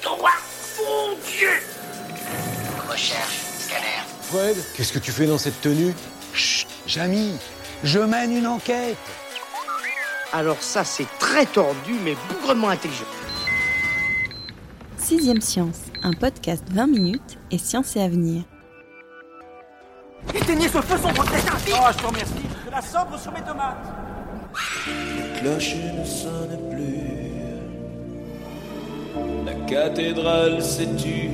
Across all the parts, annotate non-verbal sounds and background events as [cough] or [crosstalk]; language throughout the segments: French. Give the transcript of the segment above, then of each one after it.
Gigawatts Mon Dieu Recherche, scanner. Fred, qu'est-ce que tu fais dans cette tenue? Chut, Jamy, je mène une enquête. Alors ça, c'est très tordu, mais bougrement intelligent. Sixième Science, un podcast 20 minutes et science et avenir. Éteignez ce feu sombre, crétin Oh, je te remercie. De la sobre sur mes tomates. cloche ne sonne plus. La cathédrale s'est tue.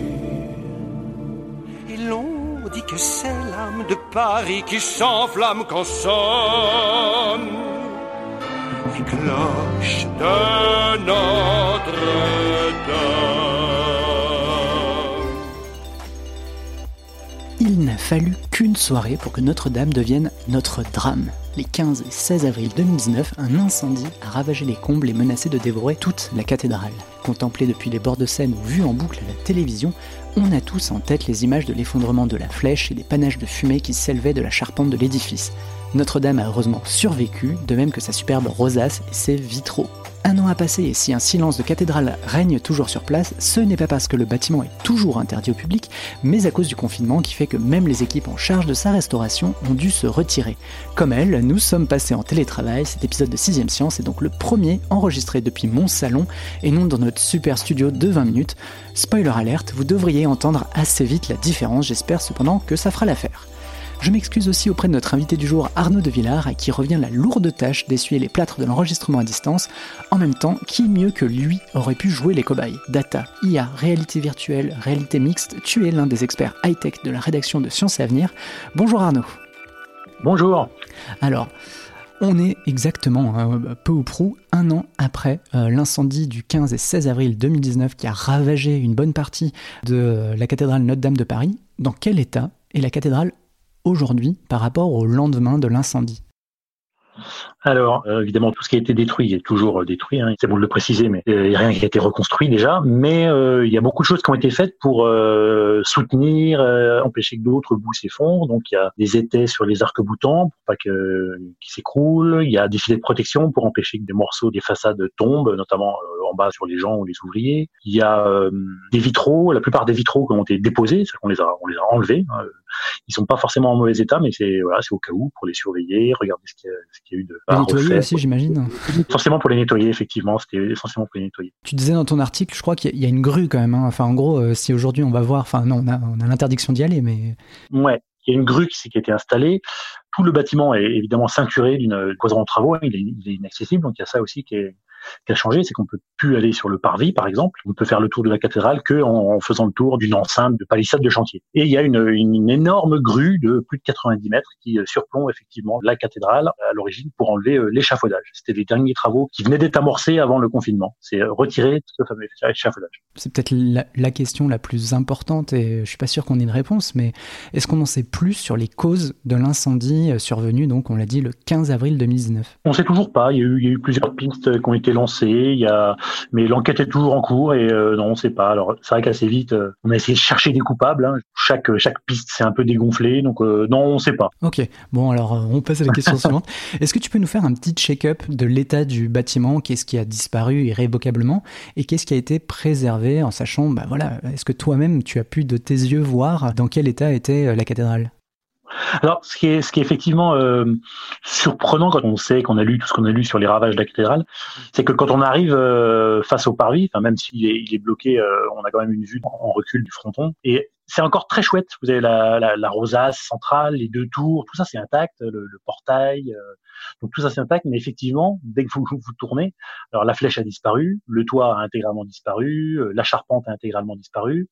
Et l'on dit que c'est l'âme de Paris qui s'enflamme quand sonne les cloches de Notre-Dame. Il n'a fallu qu'une soirée pour que Notre-Dame devienne notre drame. Les 15 et 16 avril 2019, un incendie a ravagé les combles et menacé de dévorer toute la cathédrale. Contemplée depuis les bords de Seine ou vue en boucle à la télévision, on a tous en tête les images de l'effondrement de la flèche et des panaches de fumée qui s'élevaient de la charpente de l'édifice. Notre-Dame a heureusement survécu, de même que sa superbe rosace et ses vitraux. Un an a passé et si un silence de cathédrale règne toujours sur place, ce n'est pas parce que le bâtiment est toujours interdit au public, mais à cause du confinement qui fait que même les équipes en charge de sa restauration ont dû se retirer. Comme elle, nous sommes passés en télétravail, cet épisode de 6ème Science est donc le premier enregistré depuis mon salon et non dans notre super studio de 20 minutes. Spoiler alerte, vous devriez entendre assez vite la différence, j'espère cependant que ça fera l'affaire. Je m'excuse aussi auprès de notre invité du jour Arnaud de Villard, à qui revient la lourde tâche d'essuyer les plâtres de l'enregistrement à distance. En même temps, qui mieux que lui aurait pu jouer les cobayes? Data, IA, réalité virtuelle, réalité mixte, tu es l'un des experts high-tech de la rédaction de Sciences et Avenir. Bonjour Arnaud. Bonjour. Alors, on est exactement, euh, peu ou prou, un an après euh, l'incendie du 15 et 16 avril 2019 qui a ravagé une bonne partie de la cathédrale Notre-Dame de Paris. Dans quel état est la cathédrale aujourd'hui par rapport au lendemain de l'incendie Alors, euh, évidemment, tout ce qui a été détruit est toujours euh, détruit. Hein. C'est bon de le préciser, mais a rien qui a été reconstruit déjà. Mais euh, il y a beaucoup de choses qui ont été faites pour euh, soutenir, euh, empêcher que d'autres bouts s'effondrent. Donc, il y a des étais sur les arcs-boutants pour pas que qu'ils s'écroulent. Il y a des filets de protection pour empêcher que des morceaux des façades tombent, notamment euh, en bas sur les gens ou les ouvriers. Il y a euh, des vitraux. La plupart des vitraux qui ont été déposés, c'est qu'on les a, on les a enlevés. Hein. Ils sont pas forcément en mauvais état, mais c'est voilà, c'est au cas où pour les surveiller, regarder ce qu'il y a, ce qu'il y a eu de Les nettoyer refaire. aussi, j'imagine. Essentiellement pour les nettoyer, effectivement. C'était essentiellement pour les nettoyer. Tu disais dans ton article, je crois qu'il y a- une grue quand même. hein. Enfin, en gros, euh, si aujourd'hui on va voir, enfin non, on a, on a l'interdiction d'y aller, mais Ouais, il y a une grue qui, a été installée. Tout le bâtiment est évidemment ceinturé d'une cloison de travaux. Il est, il est inaccessible, donc il y a ça aussi qui, est, qui a changé, c'est qu'on peut plus aller sur le parvis, par exemple. On peut faire le tour de la cathédrale que en, en faisant le tour d'une enceinte de palissade de chantier. Et il y a une, une, une énorme grue de plus de 90 mètres qui euh, surplombe effectivement la cathédrale à l'origine pour enlever euh, l'échafaudage. C'était les derniers travaux qui venaient d'être amorcés avant le confinement. C'est euh, retirer ce fameux échafaudage. c'est peut-être la, la question la plus importante et je suis pas sûr qu'on ait une réponse, mais est-ce qu'on en sait plus sur les causes de l'incendie survenu, donc on l'a dit, le 15 avril 2019 On sait toujours pas. Il y a eu, il y a eu plusieurs pistes qui ont été lancées. Il y a, mais l'enquête est toujours en cours et euh, non, on sait pas. Alors c'est vrai qu'assez vite, euh, on a essayé de chercher des coupables. hein. Chaque chaque piste s'est un peu dégonflée, donc euh, non, on sait pas. Ok, bon alors on passe à la question [laughs] suivante. Est-ce que tu peux nous faire un petit check-up de l'état du bâtiment? Qu'est-ce qui a disparu irrévocablement? Et qu'est-ce qui a été préservé en sachant, bah voilà, est-ce que toi-même tu as pu de tes yeux voir dans quel état était la cathédrale? Alors, ce qui est, ce qui est effectivement euh, surprenant quand on sait qu'on a lu tout ce qu'on a lu sur les ravages de la cathédrale, c'est que quand on arrive euh, face au parvis, même s'il est, il est bloqué, euh, on a quand même une vue en, en recul du fronton. Et c'est encore très chouette. Vous avez la, la, la rosace centrale, les deux tours, tout ça c'est intact, le, le portail, euh, donc tout ça c'est intact. Mais effectivement, dès que vous vous tournez, alors la flèche a disparu, le toit a intégralement disparu, euh, la charpente a intégralement disparu.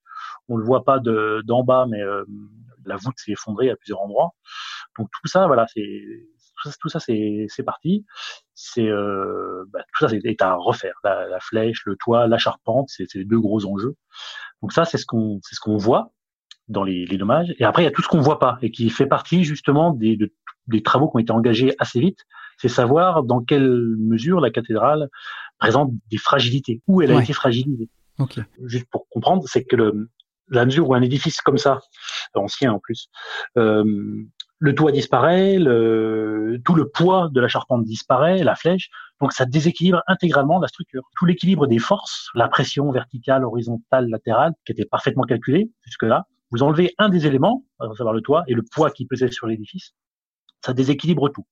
On le voit pas de d'en bas, mais euh, la voûte s'est effondrée à plusieurs endroits. Donc tout ça, voilà, c'est tout ça, c'est c'est parti. C'est euh, bah, tout ça c'est à refaire. La, la, flèche, le toit, la charpente, c'est les deux gros enjeux. Donc ça, c'est ce qu'on c'est ce qu'on voit dans les, les, dommages. Et après, il y a tout ce qu'on voit pas et qui fait partie justement des, des travaux qui ont été engagés assez vite. C'est savoir dans quelle mesure la cathédrale présente des fragilités, où elle a été fragilisée. Okay. Juste pour comprendre, c'est que le, la mesure où un édifice comme ça, ancien en plus, euh, le toit disparaît, le, tout le poids de la charpente disparaît, la flèche, donc ça déséquilibre intégralement la structure. Tout l'équilibre des forces, la pression verticale, horizontale, latérale, qui était parfaitement calculée jusque-là, vous enlevez un des éléments, à savoir le toit, et le poids qui pesait sur l'édifice, ça déséquilibre tout.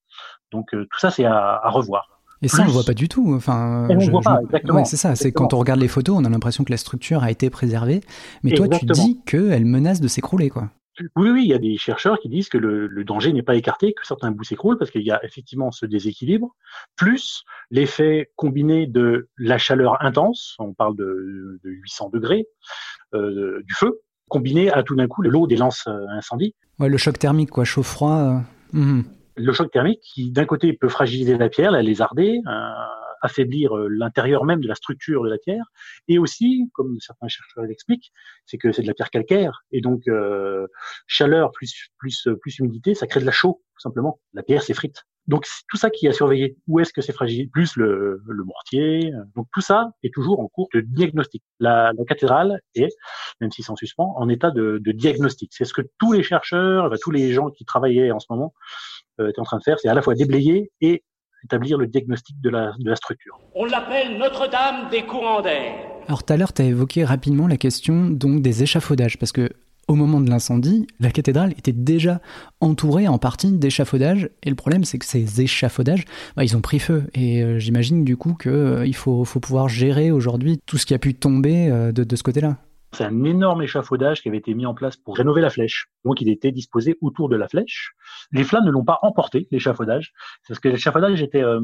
Donc euh, tout ça, c'est à, à, revoir. Et ça, on le voit pas du tout. Enfin, on je, voit pas, exactement. Ouais, c'est ça. C'est quand on regarde les photos, on a l'impression que la structure a été préservée, mais toi, tu dis qu'elle menace de s'écrouler, quoi. Oui, oui, il y a des chercheurs qui disent que le, le danger n'est pas écarté, que certains bouts s'écroulent parce qu'il y a effectivement ce déséquilibre, plus l'effet combiné de la chaleur intense, on parle de, de 800 degrés, euh, du feu, combiné à tout d'un coup l'eau des lances incendie. Ouais, le choc thermique, quoi, chaud-froid. Euh... Mmh. Le choc thermique qui, d'un côté, peut fragiliser la pierre, la lézarder, euh, affaiblir l'intérieur même de la structure de la pierre, et aussi, comme certains chercheurs l'expliquent, c'est que c'est de la pierre calcaire, et donc euh, chaleur plus plus plus humidité, ça crée de la chaux, tout simplement. La pierre s'effrite. Donc tout ça qui a surveillé. Où est-ce que c'est fragile? Plus le, le, mortier. Donc tout ça est toujours en cours de diagnostic. La, la cathédrale est, même si c'est en suspens, en état de, de diagnostic. C'est ce que tous les chercheurs, tous les gens qui travaillaient en ce moment euh, étaient en train de faire, c'est à la fois déblayer et établir le diagnostic de la, de la structure. On l'appelle Notre-Dame des courants d'air. Alors tout à l'heure, tu as évoqué rapidement la question donc des échafaudages, parce que au moment de l'incendie, la cathédrale était déjà entourée en partie d'échafaudages, et le problème c'est que ces échafaudages, bah, ils ont pris feu, et euh, j'imagine du coup qu'il euh, faut, pouvoir gérer aujourd'hui tout ce qui a pu tomber euh, de ce côté-là. C'est un énorme échafaudage qui avait été mis en place pour rénover la flèche. Donc, il était disposé autour de la flèche. Les flammes ne l'ont pas emporté, l'échafaudage, parce que l'échafaudage était, euh,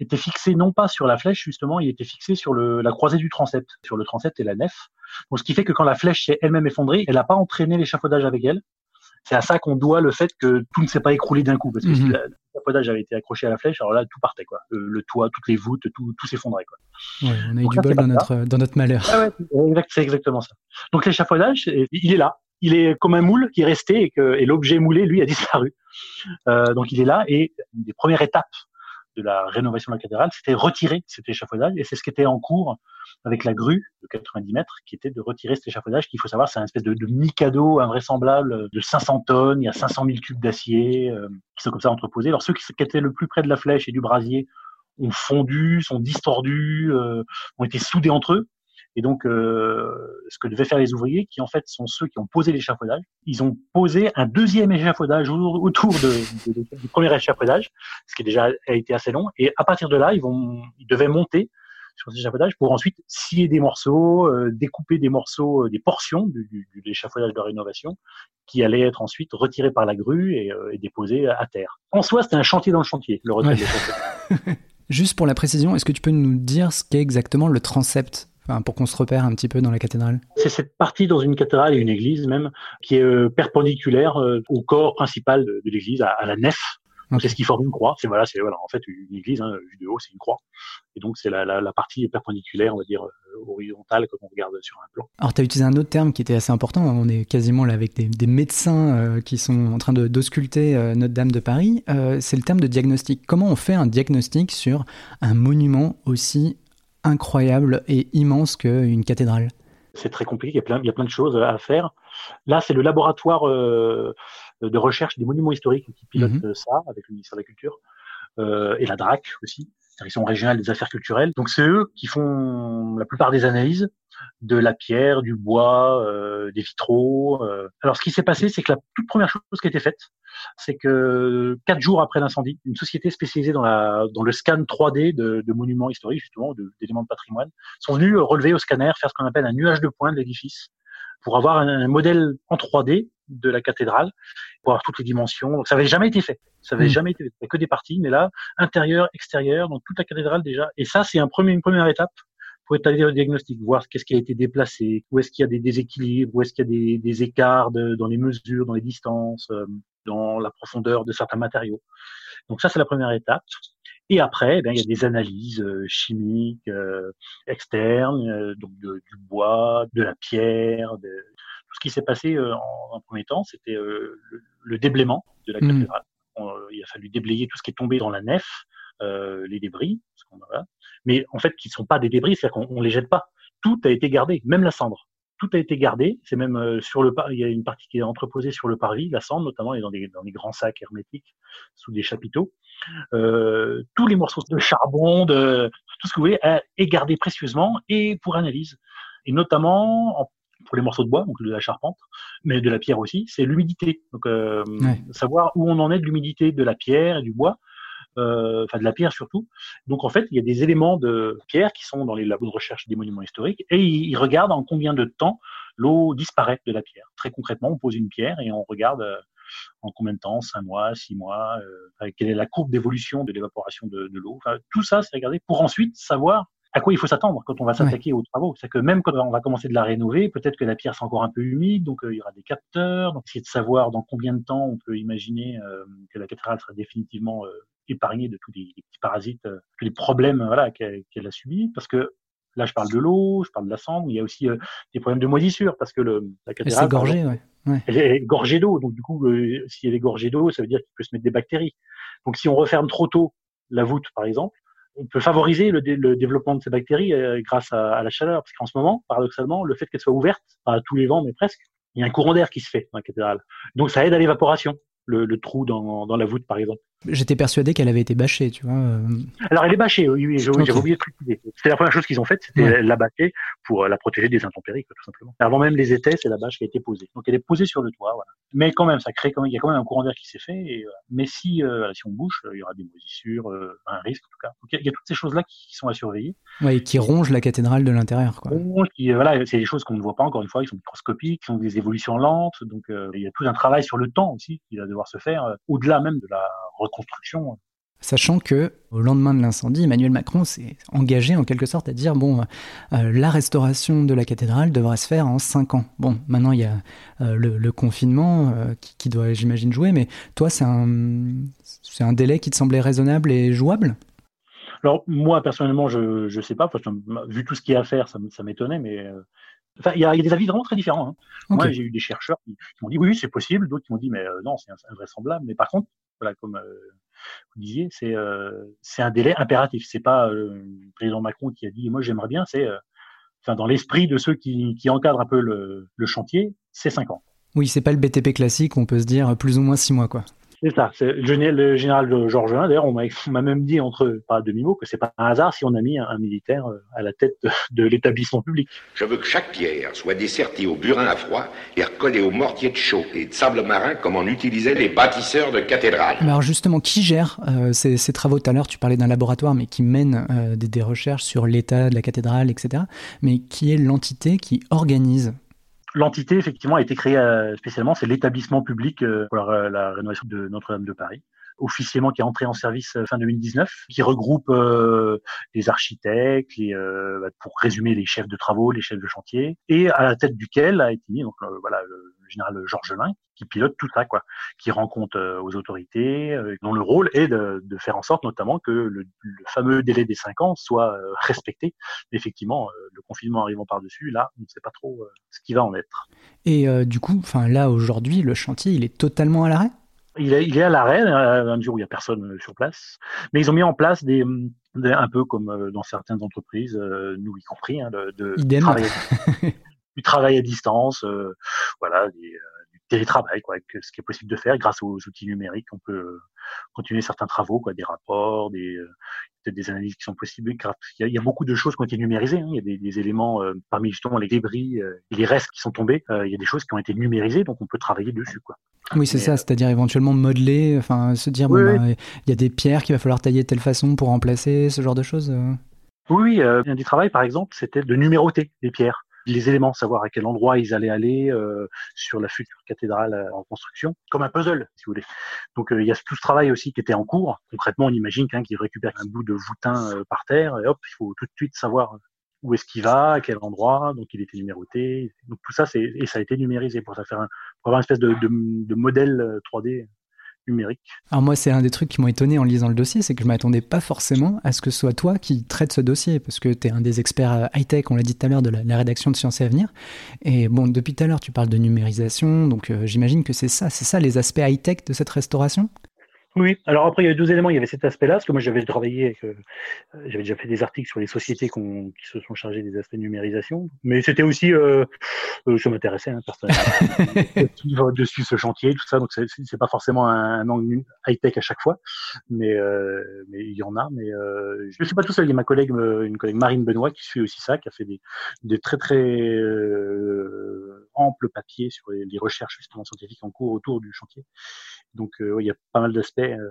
était fixé non pas sur la flèche, justement, il était fixé sur le, la croisée du transept, sur le transept et la nef. Donc, ce qui fait que quand la flèche s'est elle-même effondrée, elle n'a pas entraîné l'échafaudage avec elle. C'est à ça qu'on doit le fait que tout ne s'est pas écroulé d'un coup, parce que Mhm. si la- l'échafaudage avait été accroché à la flèche, alors là, tout partait, quoi. Le, le toit, toutes les voûtes, tout, tout s'effondrait, quoi. Ouais, on a eu Donc du là, bol dans notre, dans notre malheur. Ah ouais, exact, c'est exactement ça. Donc l'échafaudage, il est là. Il est comme un moule qui est resté et que et l'objet moulé, lui, a disparu. Euh, donc il est là et une des premières étapes de la rénovation de la cathédrale, c'était retirer cet échafaudage et c'est ce qui était en cours avec la grue de 90 mètres, qui était de retirer cet échafaudage, qu'il faut savoir, c'est un espèce de, de mikado invraisemblable de 500 tonnes, il y a 500 000 cubes d'acier euh, qui sont comme ça entreposés. Alors ceux qui, étaient le plus près de la flèche et du brasier ont fondu, sont distordus, euh, ont été soudés entre eux. Et donc, euh, ce que devaient faire les ouvriers, qui en fait sont ceux qui ont posé l'échafaudage, ils ont posé un deuxième échafaudage au- autour de, de- du premier échafaudage, ce qui déjà a été assez long. Et à partir de là, ils vont, ils devaient monter sur cet échafaudage pour ensuite scier des morceaux, euh, découper des morceaux, euh, des portions du, du, de l'échafaudage de rénovation, qui allaient être ensuite retirés par la grue et, euh, et déposés à terre. En soi, c'était un chantier dans le chantier, le retrait Ouais. de l'échafaudage. [laughs] Juste pour la précision, est-ce que tu peux nous dire ce qu'est exactement le transept? Pour qu'on se repère un petit peu dans la cathédrale C'est cette partie dans une cathédrale et une église même qui est euh, perpendiculaire euh, au corps principal de, de l'église, à, à la nef. Donc, Ok. C'est ce qui forme une croix. C'est voilà, c'est voilà, en fait une église hein, vue de haut, c'est une croix. Et donc c'est la, la, la partie perpendiculaire, on va dire euh, horizontale, comme on regarde sur un plan. Alors, tu as utilisé un autre terme qui était assez important. On est quasiment là avec des, des médecins euh, qui sont en train de d'ausculter euh, Notre-Dame de Paris. Euh, c'est le terme de diagnostic. Comment on fait un diagnostic sur un monument aussi incroyable et immense qu'une cathédrale C'est très compliqué. Il y a plein, il y a plein de choses à faire. Là, c'est le laboratoire euh, de recherche des monuments historiques qui pilote Mhm. euh, ça avec le ministère de la Culture euh, et la DRAC aussi, direction régionale des affaires culturelles. Donc c'est eux qui font la plupart des analyses de la pierre, du bois, euh, des vitraux. euh. Alors ce qui s'est passé, c'est que la toute première chose qui a été faite, c'est que quatre jours après l'incendie, une société spécialisée dans, la, dans le scan 3D de, de monuments historiques, justement, d'éléments de patrimoine, sont venus relever au scanner, faire ce qu'on appelle un nuage de points de l'édifice, pour avoir un, un modèle en 3D de la cathédrale, pour avoir toutes les dimensions. Donc ça avait jamais été fait. Ça avait Mm. jamais été fait. Que des parties, mais là, intérieur, extérieur, donc toute la cathédrale déjà. Et ça, c'est un premier, une première étape pour établir le diagnostic, voir qu'est-ce qui a été déplacé, où est-ce qu'il y a des déséquilibres, où est-ce qu'il y a des, des écarts de- dans les mesures, dans les distances. euh. dans la profondeur de certains matériaux. Donc ça, c'est la première étape. Et après, eh il y a des analyses euh, chimiques euh, externes, euh, donc du bois, de la pierre, de... tout ce qui s'est passé en, premier temps, c'était le, déblaiement de la mmh. cathédrale. il a fallu déblayer tout ce qui est tombé dans la nef, les débris, mais en fait, qui ne sont pas des débris, c'est-à-dire qu'on ne les jette pas. Tout a été gardé, même la cendre tout a été gardé. C'est même euh, sur le il y a une partie qui est entreposée sur le parvis, la cendre notamment, est dans des, dans des grands sacs hermétiques sous des chapiteaux. Euh, tous les morceaux de charbon, de tout ce que vous voulez, est gardé précieusement et pour analyse. Et notamment pour les morceaux de bois, donc de la charpente, mais de la pierre aussi, c'est l'humidité. Donc euh, savoir où on en est de l'humidité de la pierre et du bois euh, enfin de la pierre surtout. Donc en fait, il y a des éléments de pierre qui sont dans les labos de recherche des monuments historiques et ils, regardent en combien de temps l'eau disparaît de la pierre. Très concrètement, on pose une pierre et on regarde euh, en combien de temps, 5 mois, 6 mois, euh, quelle est la courbe d'évolution de l'évaporation de, de l'eau. Enfin, tout ça, c'est regardé pour ensuite savoir à quoi il faut s'attendre quand on va s'attaquer aux travaux. C'est que même quand on va commencer de la rénover, peut-être que la pierre c'est encore un peu humide, donc euh, il y aura des capteurs. Donc essayer de savoir dans combien de temps on peut imaginer euh, que la cathédrale sera définitivement épargnée de tous les, petits parasites, tous les problèmes voilà qu'elle a subis. Parce que là je parle de l'eau, je parle de la cendre, il y a aussi des problèmes de moisissure parce que le, la cathédrale, gorgée, ouais. elle est gorgée d'eau. Donc du coup, si elle est gorgée d'eau, ça veut dire qu'il peut se mettre des bactéries. Donc si on referme trop tôt la voûte, par exemple, on peut favoriser le, développement de ces bactéries euh, grâce à, la chaleur, parce qu'en ce moment, paradoxalement, le fait qu'elle soit ouverte, pas à tous les vents, mais presque, il y a un courant d'air qui se fait dans la cathédrale. Donc ça aide à l'évaporation le, trou dans, dans, la voûte, par exemple. J'étais persuadé qu'elle avait été bâchée, tu vois. Euh. Alors elle est bâchée, oui, oui j'ai oublié de préciser. C'est la première chose qu'ils ont faite, c'était la bâcher pour euh, la protéger des intempéries, tout simplement. Avant même les étais, c'est la bâche qui a été posée. Donc elle est posée sur le toit, voilà. Mais quand même, ça crée quand même, il y a quand même un courant d'air qui s'est fait. Et, mais si, euh, si on bouge, il y aura des moisissures, un risque en tout cas. Donc il y, a toutes ces choses-là qui, sont à surveiller. Ouais, et qui rongent la cathédrale de l'intérieur, quoi. voilà, c'est des choses qu'on ne voit pas encore une fois, ils sont microscopiques, qui ont des évolutions lentes. Donc il y a tout un travail sur le temps aussi qui va devoir se faire euh, au-delà même de la reconstruction. Sachant que au lendemain de l'incendie, Emmanuel Macron s'est engagé en quelque sorte à dire bon, euh, la restauration de la cathédrale devrait se faire en cinq ans. Bon, maintenant il y a euh, le, confinement qui, doit, j'imagine, jouer, mais toi, c'est un, c'est un délai qui te semblait raisonnable et jouable? Alors moi personnellement, je ne sais pas, vu tout ce qu'il y a à faire, ça, m'étonnait, mais il y, a des avis vraiment très différents. Hein. Moi, j'ai eu des chercheurs qui, m'ont dit oui, c'est possible. D'autres qui m'ont dit mais euh, non, c'est invraisemblable. Mais par contre, comme euh, vous disiez, c'est euh, c'est un délai impératif. C'est pas le président Macron qui a dit moi j'aimerais bien. C'est dans l'esprit de ceux qui, encadrent un peu le, le chantier, c'est cinq ans. Oui, c'est pas le BTP classique. On peut se dire plus ou moins six mois, quoi. C'est ça. C'est le général Georges D'ailleurs, [laughs] on m'a même dit entre pas demi-mot que c'est pas un hasard si on a mis un, militaire euh, à la tête [laughs] de, l'établissement public. Je veux que chaque pierre soit dessertie au burin à froid et recollée au mortier de chaux et de sable marin comme on utilisait les bâtisseurs de cathédrales. alors justement, qui gère euh, ces, travaux Tout à l'heure, tu parlais d'un laboratoire, mais qui mène euh, des, des recherches sur l'état de la cathédrale, etc. Mais qui est l'entité qui organise L'entité, effectivement, a été créée euh, spécialement, c'est l'établissement public euh, pour la, rénovation de Notre-Dame de Paris officiellement qui est entré en service euh, fin 2019, qui regroupe les architectes, les, bah, pour résumer les chefs de travaux, les chefs de chantier, et à la tête duquel a été mis donc voilà le général Georges Lin, qui pilote tout ça, quoi, qui rencontre aux autorités, dont le rôle est de, de, faire en sorte notamment que le, le, fameux délai des cinq ans soit respecté. Effectivement, le confinement arrivant par-dessus, là, on ne sait pas trop ce qui va en être. Et du coup, enfin là aujourd'hui, le chantier, il est totalement à l'arrêt? Il est, il est à l'arrêt, à un jour où il n'y a personne sur place. Mais ils ont mis en place des, un peu comme dans certaines entreprises, nous y compris, hein, de, de travailler, [laughs] du travail à distance, voilà, des, télétravail, quoi, ce qui est possible de faire grâce aux outils numériques. On peut euh, continuer certains travaux, quoi, des rapports, des euh, peut-être des analyses qui sont possibles. Il y a, beaucoup de choses qui ont été numérisées. Hein. Il y a des, éléments euh, parmi justement les débris et les restes qui sont tombés. il y a des choses qui ont été numérisées, donc on peut travailler dessus, quoi. Oui, c'est ça, c'est-à-dire éventuellement modeler, enfin se dire bon, bah, il y a des pierres qu'il va falloir tailler de telle façon pour remplacer, ce genre de choses. Oui, un du travail, par exemple, c'était de numéroter les pierres les éléments, savoir à quel endroit ils allaient aller euh, sur la future cathédrale euh, en construction, comme un puzzle, si vous voulez. Donc euh, il y a tout ce travail aussi qui était en cours. Concrètement, on imagine qu'un qui récupère un bout de voûtin par terre, et hop, il faut tout de suite savoir où est-ce qu'il va, à quel endroit, donc il était numéroté. Donc tout ça, c'est et ça a été numérisé pour ça faire un, pour avoir une espèce de, de, de modèle 3D Alors moi, c'est un des trucs qui m'ont étonné en lisant le dossier, c'est que je m'attendais pas forcément à ce que ce soit toi qui traite ce dossier, parce que tu es un des experts euh, high-tech, on l'a dit tout à l'heure, de la, rédaction de Sciences et Avenir. Et bon, depuis tout à l'heure, tu parles de numérisation, donc euh, j'imagine que c'est ça, c'est ça les aspects high-tech de cette restauration? Oui, alors après, il y avait deux éléments. Il y avait cet aspect-là, parce que moi, j'avais travaillé, euh, j'avais déjà fait des articles sur les sociétés qui se sont chargées des aspects de numérisation. Mais c'était aussi, euh, euh ça m'intéressait, hein, personnellement, [laughs] dessus ce chantier, tout ça. Donc, c'est pas forcément un, angle high-tech à chaque fois, mais, euh, mais il y en a. Mais euh, je suis pas tout seul. Il y a ma collègue, une collègue Marine Benoît, qui suit aussi ça, qui a fait des, des très, très amples papiers sur les, les recherches justement scientifiques en cours autour du chantier. Donc, il y a pas mal d'aspects euh,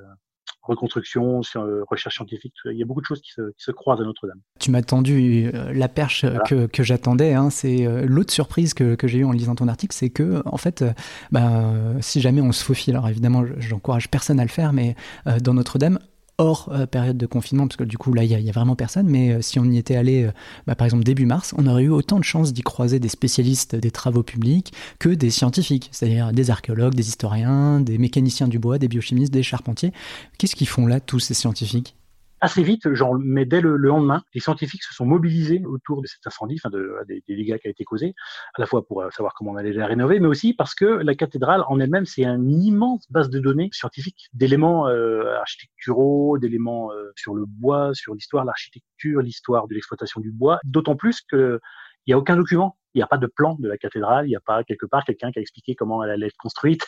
reconstruction, euh, recherche scientifique. Il y a beaucoup de choses qui se, croisent à Notre-Dame. Tu m'as tendu euh, la perche que, j'attendais. Hein. C'est l'autre surprise que, j'ai eue en lisant ton article, c'est que en fait, bah, si jamais on se faufile, alors évidemment, j'encourage personne à le faire, mais dans Notre-Dame, hors euh, période de confinement, parce que du coup là il n'y a, vraiment personne, mais euh, si on y était allé euh, bah, par exemple début mars, on aurait eu autant de chances d'y croiser des spécialistes des travaux publics que des scientifiques, c'est-à-dire des archéologues, des historiens, des mécaniciens du bois, des biochimistes, des charpentiers. Qu'est-ce qu'ils font là tous ces scientifiques? Assez vite, genre, mais dès le, lendemain, les scientifiques se sont mobilisés autour de cet incendie, enfin de, des, dégâts qui a été causé, à la fois pour euh, savoir comment on allait la rénover, mais aussi parce que la cathédrale en elle-même, c'est une immense base de données scientifiques, d'éléments euh, architecturaux, d'éléments euh, sur le bois, sur l'histoire, l'architecture, l'histoire de l'exploitation du bois, d'autant plus que il n'y a aucun document. Il n'y a pas de plan de la cathédrale. Il n'y a pas quelque part quelqu'un qui a expliqué comment elle allait être construite.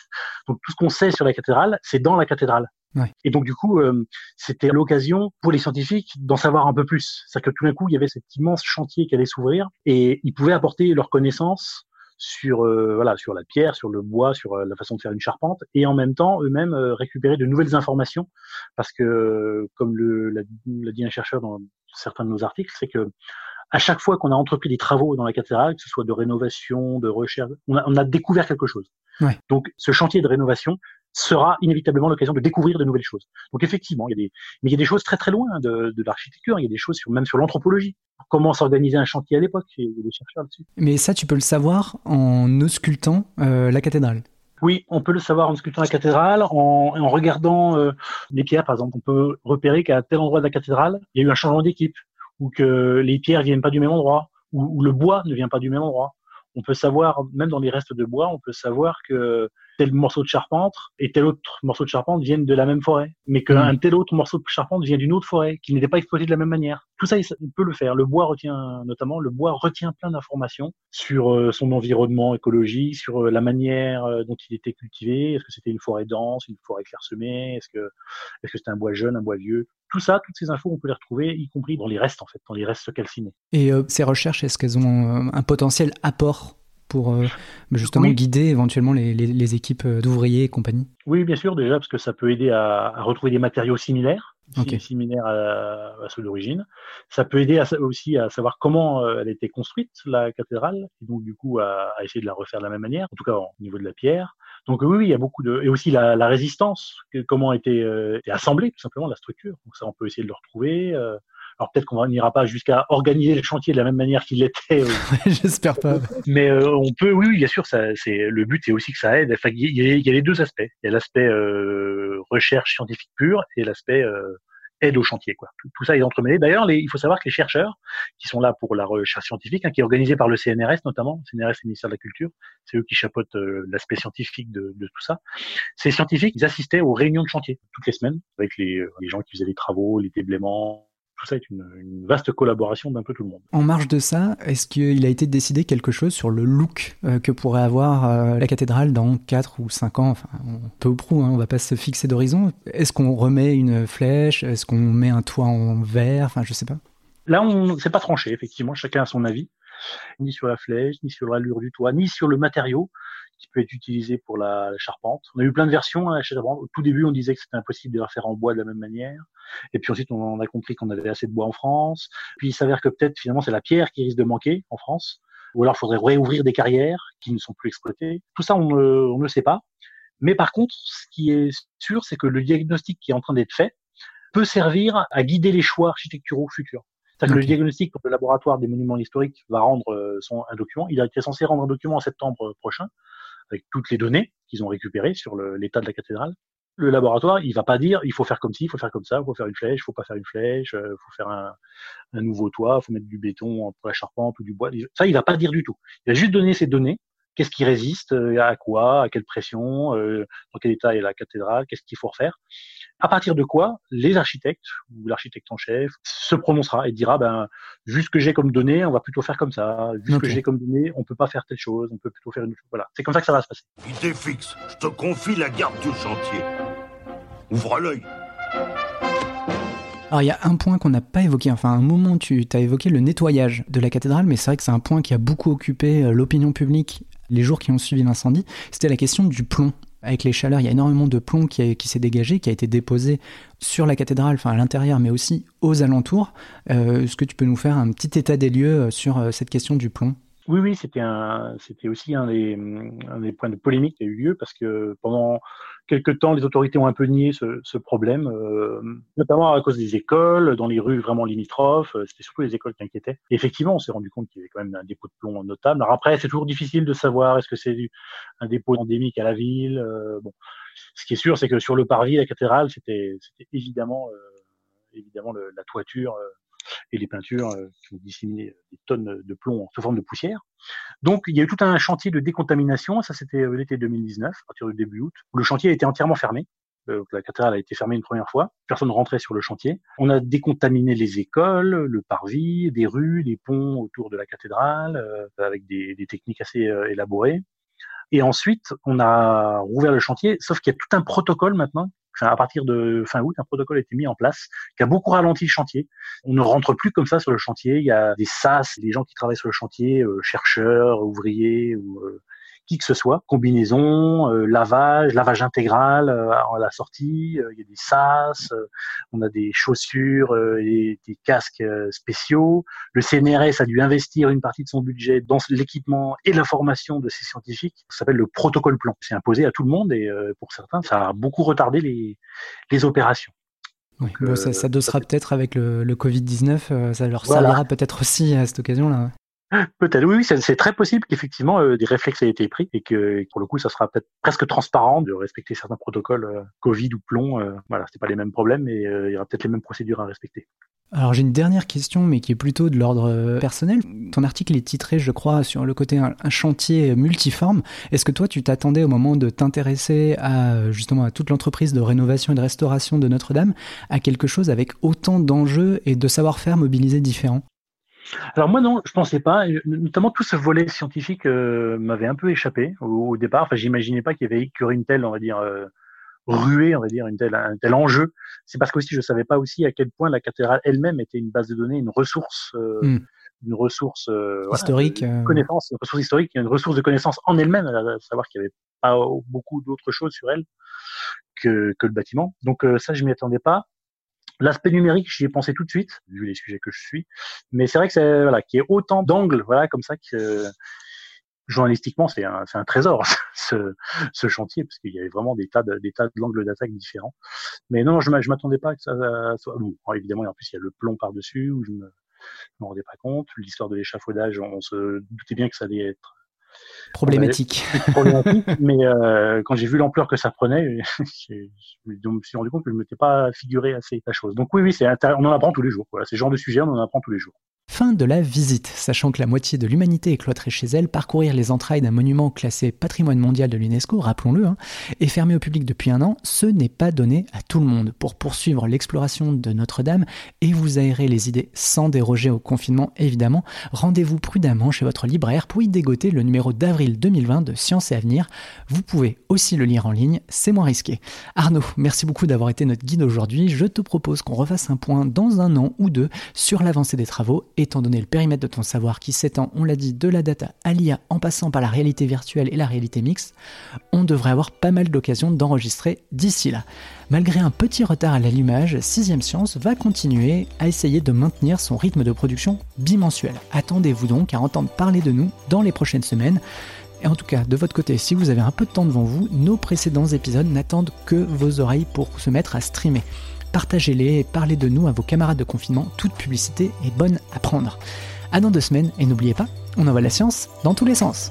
Donc tout ce qu'on sait sur la cathédrale, c'est dans la cathédrale. Et donc du coup, euh, c'était l'occasion pour les scientifiques d'en savoir un peu plus. C'est-à-dire que tout d'un coup, il y avait cet immense chantier qui allait s'ouvrir et ils pouvaient apporter leurs connaissances sur euh, voilà sur la pierre, sur le bois, sur euh, la façon de faire une charpente, et en même temps eux-mêmes récupérer de nouvelles informations parce que comme le l'a dit un chercheur dans certains de nos articles, c'est que à chaque fois qu'on a entrepris des travaux dans la cathédrale, que ce soit de rénovation, de recherche, on a, on a découvert quelque chose. Ouais. Donc ce chantier de rénovation, sera inévitablement l'occasion de découvrir de nouvelles choses. Donc effectivement, il y a des, mais il y a des choses très très loin de, de l'architecture. Il y a des choses sur, même sur l'anthropologie. Comment s'organiser un chantier à l'époque? Il y a des chercheurs dessus Mais ça, tu peux le savoir en auscultant euh, la cathédrale. Oui, on peut le savoir en sculptant la cathédrale, en, regardant euh, les pierres, par exemple. On peut repérer qu'à tel endroit de la cathédrale, il y a eu un changement d'équipe, ou que les pierres viennent pas du même endroit, ou le bois ne vient pas du même endroit. On peut savoir, même dans les restes de bois, on peut savoir que tel morceau de charpente et tel autre morceau de charpente viennent de la même forêt, mais qu'un mm. tel autre morceau de charpente vient d'une autre forêt qui n'était pas exploité de la même manière. Tout ça, on peut le faire. Le bois retient, notamment, le bois retient plein d'informations sur euh, son environnement écologique, sur euh, la manière euh, dont il était cultivé. Est-ce que c'était une forêt dense, une forêt clairsemée? Est-ce que, est-ce que c'était un bois jeune, un bois vieux? Tout ça, toutes ces infos, on peut les retrouver, y compris dans les restes, en fait, dans les restes calcinés. Et ces recherches, est-ce qu'elles ont un potentiel apport pour euh, justement guider éventuellement les, les, équipes euh, d'ouvriers et compagnie Oui, bien sûr, déjà, parce que ça peut aider à, à retrouver des matériaux similaires, similaires à, ceux d'origine. Ça peut aider aussi à savoir comment euh, elle a été construite, la cathédrale, et donc du coup à, à, essayer de la refaire de la même manière, en tout cas au niveau de la pierre. Donc oui, il y a beaucoup de... Et aussi la, la résistance, comment a été, été assemblée, tout simplement, la structure. Donc ça, on peut essayer de le retrouver. Alors peut-être qu'on n'ira pas jusqu'à organiser le chantier de la même manière qu'il l'était. Euh, [laughs] J'espère pas. Mais euh, on peut, oui, oui, bien sûr, ça, c'est le but, c'est aussi que ça aide. Enfin, il y, a, les deux aspects. Il y a l'aspect euh, recherche scientifique pure et l'aspect aide au chantier. Quoi. Tout, ça est entremêlé. D'ailleurs, il faut savoir que les chercheurs qui sont là pour la recherche scientifique, hein, qui est organisée par le CNRS notamment, le CNRS et le ministère de la Culture, c'est eux qui chapeautent l'aspect scientifique de, de, tout ça. Ces scientifiques, ils assistaient aux réunions de chantier toutes les semaines avec les, les gens qui faisaient les travaux, les déblaiements, tout ça est une, vaste collaboration d'un peu tout le monde. En marge de ça, est-ce qu'il a été décidé quelque chose sur le look euh, que pourrait avoir euh, la cathédrale dans 4 ou 5 ans? Enfin, peu ou prou, hein, on va pas se fixer d'horizon. Est-ce qu'on remet une flèche? Est-ce qu'on met un toit en verre? Enfin, je sais pas. Là, on s'est pas tranché, effectivement, chacun a son avis, ni sur la flèche, ni sur l'allure du toit, ni sur le matériau qui peut être utilisé pour la, charpente. On a eu plein de versions à la charpente. Au tout début, on disait que c'était impossible de la faire en bois de la même manière. Et puis ensuite, on a compris qu'on avait assez de bois en France. Puis il s'avère que peut-être finalement c'est la pierre qui risque de manquer en France. Ou alors il faudrait réouvrir des carrières qui ne sont plus exploitées. Tout ça, on ne, on ne sait pas. Mais par contre, ce qui est sûr, c'est que le diagnostic qui est en train d'être fait peut servir à guider les choix architecturaux futurs. C'est-à-dire que le diagnostic pour le laboratoire des monuments historiques va rendre euh, son, un document. Il a été censé rendre un document en septembre prochain avec toutes les données qu'ils ont récupérées sur l'état de la cathédrale. Le laboratoire, il va pas dire il faut faire comme ci, il faut faire comme ça, il faut faire une flèche, il faut pas faire une flèche, il faut faire un, un nouveau toit, il faut mettre du béton pour la charpente ou du bois. Ça, il va pas dire du tout. Il va juste donner ces données qu'est-ce qui résiste, euh, à quoi, à quelle pression, euh, dans quel état est la cathédrale, qu'est-ce qu'il faut refaire? À partir de quoi, les architectes ou l'architecte en chef se prononcera et dira, ben, vu ce que j'ai comme données, on va plutôt faire comme ça. Vu ce que j'ai comme données, on peut pas faire telle chose, on peut plutôt faire une chose. Voilà, c'est comme ça que ça va se passer. Idée fixe, je te confie la garde du chantier. Ouvre l'œil. Alors il y a un point qu'on n'a pas évoqué, enfin un moment tu as évoqué le nettoyage de la cathédrale, mais c'est vrai que c'est un point qui a beaucoup occupé euh, l'opinion publique les jours qui ont suivi l'incendie, c'était la question du plomb. Avec les chaleurs, il y a énormément de plomb qui, s'est dégagé, qui a été déposé sur la cathédrale, enfin à l'intérieur, mais aussi aux alentours. Euh, est-ce que tu peux nous faire un petit état des lieux euh, sur euh, cette question du plomb? Oui, oui, c'était un, c'était aussi un des, un des points de polémique qui a eu lieu parce que pendant quelque temps, les autorités ont un peu nié ce, problème, euh, notamment à cause des écoles, dans les rues vraiment limitrophes. Euh, c'était surtout les écoles qui inquiétaient. Effectivement, on s'est rendu compte qu'il y avait quand même un dépôt de plomb notable. Alors après, c'est toujours difficile de savoir est-ce que c'est un dépôt endémique à la ville. Euh, bon, ce qui est sûr, c'est que sur le parvis, la cathédrale, c'était, c'était évidemment, évidemment la toiture et les peintures euh, qui ont disséminé des tonnes de plomb sous forme de poussière. Donc il y a eu tout un chantier de décontamination, ça c'était euh, l'été 2019, à partir du début août, le chantier a été entièrement fermé. Euh, la cathédrale a été fermée une première fois, personne ne rentrait sur le chantier. On a décontaminé les écoles, le parvis, des rues, des ponts autour de la cathédrale, avec des, des, techniques assez élaborées. Et ensuite, on a rouvert le chantier, sauf qu'il y a tout un protocole maintenant à partir de fin août, un protocole a été mis en place qui a beaucoup ralenti le chantier. On ne rentre plus comme ça sur le chantier. Il y a des SAS, des gens qui travaillent sur le chantier, euh, chercheurs, ouvriers ou euh, qui que ce soit, combinaison, euh, lavage, lavage intégral euh, à la sortie, euh, il y a des sas, on a des chaussures et des casques spéciaux. Le CNRS a dû investir une partie de son budget dans l'équipement et la formation de ces scientifiques. Ça s'appelle le protocole plan. C'est imposé à tout le monde et pour certains, ça a beaucoup retardé les, les opérations. Oui, ça, ça sera peut-être avec le, le Covid-19, ça leur servira peut-être aussi à cette occasion-là. Peut-être, oui, c'est très possible qu'effectivement euh, des réflexes aient été pris et que pour le coup, ça sera peut-être presque transparent de respecter certains protocoles euh, Covid ou plomb. Euh, voilà, c'est pas les mêmes problèmes, mais il y aura peut-être les mêmes procédures à respecter. Alors j'ai une dernière question, mais qui est plutôt de l'ordre personnel. Ton article est titré, je crois, sur le côté un, chantier multiforme. Est-ce que toi, tu t'attendais au moment de t'intéresser à justement à toute l'entreprise de rénovation et de restauration de Notre-Dame à quelque chose avec autant d'enjeux et de savoir-faire mobilisés différents? Alors moi non, je pensais pas. Notamment tout ce volet scientifique euh, m'avait un peu échappé au, départ. Enfin, j'imaginais pas qu'il y avait une telle, on va dire, euh, ruée, on va dire, une telle, un tel enjeu. C'est parce que aussi je savais pas aussi à quel point la cathédrale elle-même était une base de données, une ressource, euh, hmm. une ressource historique, voilà, connaissance, une ressource historique, une ressource de connaissance en elle-même. À savoir qu'il y avait pas beaucoup d'autres choses sur elle que, que le bâtiment. Donc ça, je m'y attendais pas. L'aspect numérique, j'y ai pensé tout de suite, vu les sujets que je suis. Mais c'est vrai que c'est voilà, qu'il y ait autant d'angles, voilà, comme ça que journalistiquement, c'est un, un trésor [laughs] ce, ce chantier parce qu'il y avait vraiment des tas de, des tas d'angles d'attaque différents. Mais non, je, je m'attendais pas que ça soit. Bon, évidemment, en plus il y a le plomb par dessus où je me, me rendais pas compte. L'histoire de l'échafaudage, on se doutait bien que ça allait être Problématique. mais euh, quand j'ai vu l'ampleur que ça prenait, [laughs] je me suis rendu compte que je ne m'étais pas figuré assez la chose. Donc oui, oui, c'est on en apprend tous les jours. Voilà, c'est ce genre de sujet, on en apprend tous les jours. Fin de la visite. Sachant que la moitié de l'humanité est cloîtrée chez elle, parcourir les entrailles d'un monument classé patrimoine mondial de l'UNESCO, rappelons-le, hein, est fermé au public depuis un an, ce n'est pas donné à tout le monde. Pour poursuivre l'exploration de Notre-Dame et vous aérer les idées sans déroger au confinement évidemment, rendez-vous prudemment chez votre libraire pour y dégoter le numéro d'avril 2020 de Science et Avenir. Vous pouvez aussi le lire en ligne, c'est moins risqué. Arnaud, merci beaucoup d'avoir été notre guide aujourd'hui. Je te propose qu'on refasse un point dans un an ou deux sur l'avancée des travaux étant donné le périmètre de ton savoir qui s'étend, on l'a dit, de la data à l'IA en passant par la réalité virtuelle et la réalité mixte, on devrait avoir pas mal d'occasions d'enregistrer d'ici là. Malgré un petit retard à l'allumage, Sixième Science va continuer à essayer de maintenir son rythme de production bimensuel. Attendez-vous donc à entendre parler de nous dans les prochaines semaines. Et en tout cas, de votre côté, si vous avez un peu de temps devant vous, nos précédents épisodes n'attendent que vos oreilles pour se mettre à streamer partagez-les et parlez de nous à vos camarades de confinement. Toute publicité est bonne à prendre. À dans deux semaines et n'oubliez pas, on envoie la science dans tous les sens.